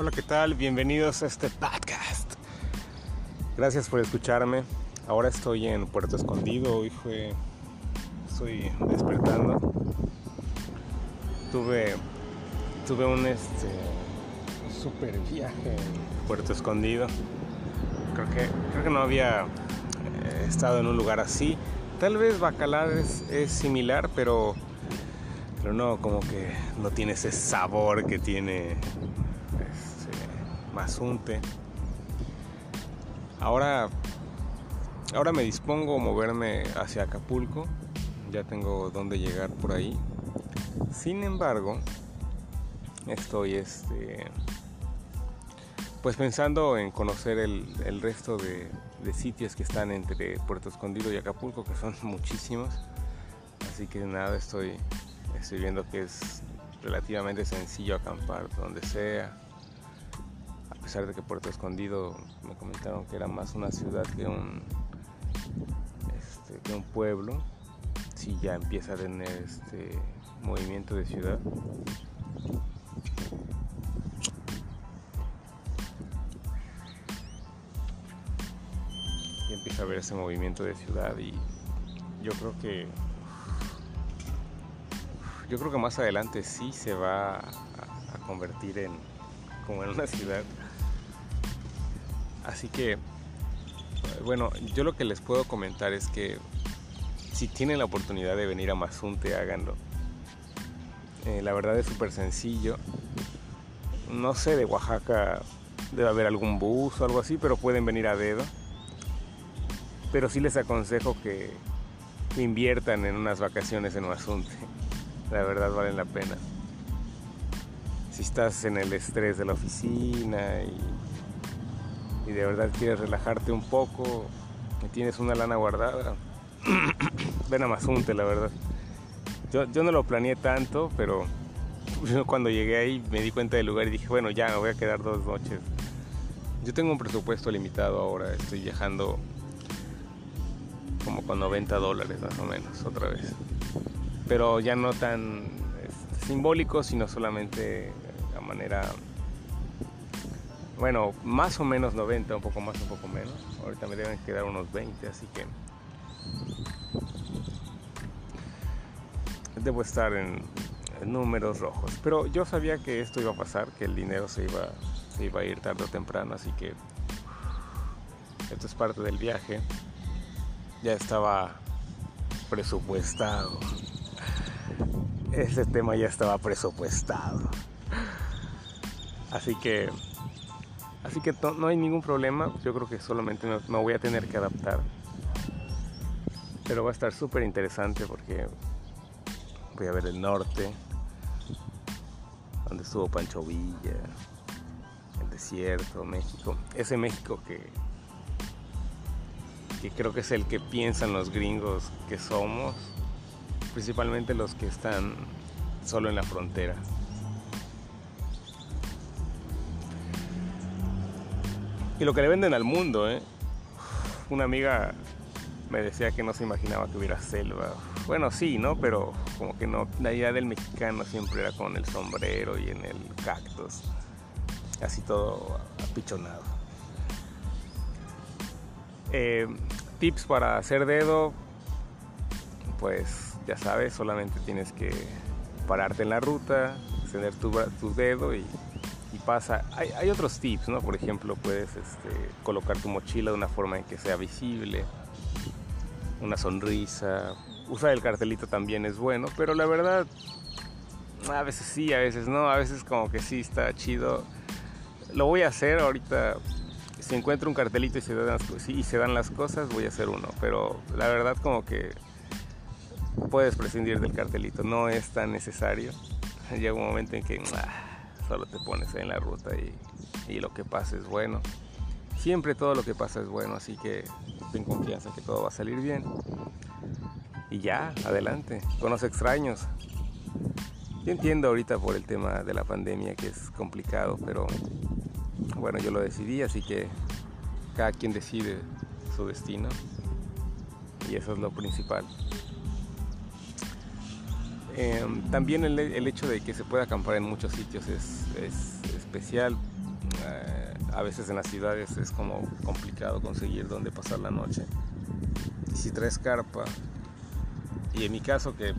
Hola, ¿qué tal? Bienvenidos a este podcast. Gracias por escucharme. Ahora estoy en Puerto Escondido. Hoy fue. Estoy despertando. Tuve. Tuve un este. super viaje en Puerto Escondido. Creo que, creo que no había eh, estado en un lugar así. Tal vez Bacalar es, es similar, pero. Pero no, como que no tiene ese sabor que tiene Mazunte. Ahora, ahora me dispongo a moverme hacia Acapulco. Ya tengo dónde llegar por ahí. Sin embargo, estoy este, pues pensando en conocer el, resto de, de, sitios que están entre Puerto Escondido y Acapulco, que son muchísimos. Así que nada, estoy, estoy viendo que es relativamente sencillo acampar donde sea pesar de que Puerto Escondido me comentaron que era más una ciudad que un, este, que un pueblo, si ya empieza a tener este movimiento de ciudad. Y empieza a ver ese movimiento de ciudad y yo creo que yo creo que más adelante sí se va a, a convertir en como en una ciudad Así que, bueno, yo lo que les puedo comentar es que si tienen la oportunidad de venir a Mazunte, háganlo. Eh, la verdad es súper sencillo. No sé, de Oaxaca debe haber algún bus o algo así, pero pueden venir a dedo. Pero sí les aconsejo que inviertan en unas vacaciones en Mazunte. La verdad valen la pena. Si estás en el estrés de la oficina y y de verdad quieres relajarte un poco y tienes una lana guardada, ven a Mazunte, la verdad. Yo, yo no lo planeé tanto, pero cuando llegué ahí me di cuenta del lugar y dije, bueno, ya me voy a quedar dos noches. Yo tengo un presupuesto limitado ahora, estoy viajando como con 90 dólares más o menos, otra vez. Pero ya no tan este, simbólico, sino solamente a manera bueno, más o menos 90, un poco más, un poco menos. Ahorita me deben quedar unos 20, así que debo estar en, números rojos. Pero yo sabía que esto iba a pasar, que el dinero se iba, se iba a ir tarde o temprano, así que esto es parte del viaje. Ya estaba presupuestado. Ese tema ya estaba presupuestado. Así que Así que no, hay ningún problema, yo creo que solamente me, voy a tener que adaptar. Pero va a estar súper interesante porque voy a ver el norte, donde estuvo Pancho Villa, el desierto, México. Ese México que, que creo que es el que piensan los gringos que somos, principalmente los que están solo en la frontera. Y lo que le venden al mundo, ¿eh? Una amiga me decía que no se imaginaba que hubiera selva. Bueno, sí, ¿no? Pero como que no. La idea del mexicano siempre era con el sombrero y en el cactus. Así todo apichonado. Eh, tips para hacer dedo. Pues ya sabes, solamente tienes que pararte en la ruta, extender tu, tu dedo y y pasa. Hay, otros tips, ¿no? Por ejemplo, puedes este, colocar tu mochila de una forma en que sea visible, una sonrisa. Usar el cartelito también es bueno, pero la verdad, a veces sí, a veces no, a veces como que sí está chido. Lo voy a hacer ahorita. Si encuentro un cartelito y se dan las, y se dan las cosas, voy a hacer uno. Pero la verdad como que puedes prescindir del cartelito, no es tan necesario. Llega un momento en que... Ah, solo te pones en la ruta y, lo que pasa es bueno. Siempre todo lo que pasa es bueno, así que ten confianza que todo va a salir bien. Y ya, adelante, con los extraños. Yo entiendo ahorita por el tema de la pandemia que es complicado, pero bueno, yo lo decidí, así que cada quien decide su destino y eso es lo principal. Em, también el, hecho de que se pueda acampar en muchos sitios es, especial. eh, a veces en las ciudades es como complicado conseguir dónde pasar la noche. Y si traes carpa, y en mi caso que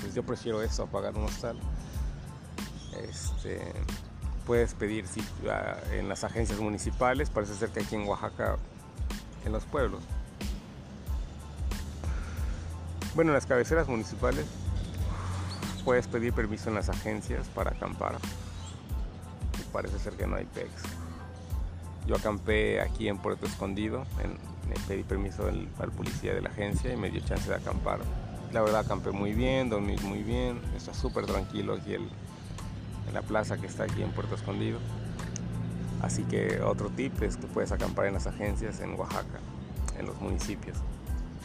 pues yo prefiero eso a pagar un hostal, este, puedes pedir en las agencias municipales, parece ser que aquí en Oaxaca, en los pueblos. Bueno, en las cabeceras municipales puedes pedir permiso en las agencias para acampar. Parece ser que no hay PEX. Yo acampé aquí en Puerto Escondido, en, pedí permiso al, policía de la agencia y me dio chance de acampar. La verdad acampé muy bien, dormí muy bien, está súper tranquilo aquí en la plaza que está aquí en Puerto Escondido. Así que otro tip es que puedes acampar en las agencias en Oaxaca, en los municipios.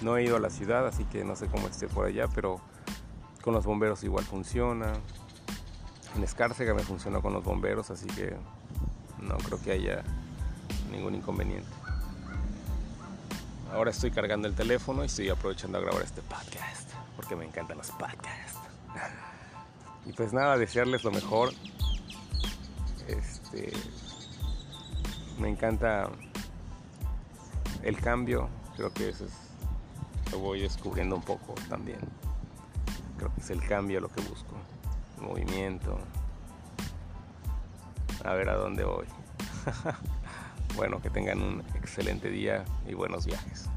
No he ido a la ciudad, así que no sé cómo esté por allá, pero con los bomberos igual funciona. En Escárcega me funcionó con los bomberos, así que no creo que haya ningún inconveniente. Ahora estoy cargando el teléfono y estoy aprovechando a grabar este podcast, porque me encantan los podcasts. Y pues nada, desearles lo mejor. Este, me encanta el cambio, creo que eso es, lo voy descubriendo un poco también. Es el cambio lo que busco, movimiento, a ver a dónde voy. bueno, que tengan un excelente día y buenos viajes.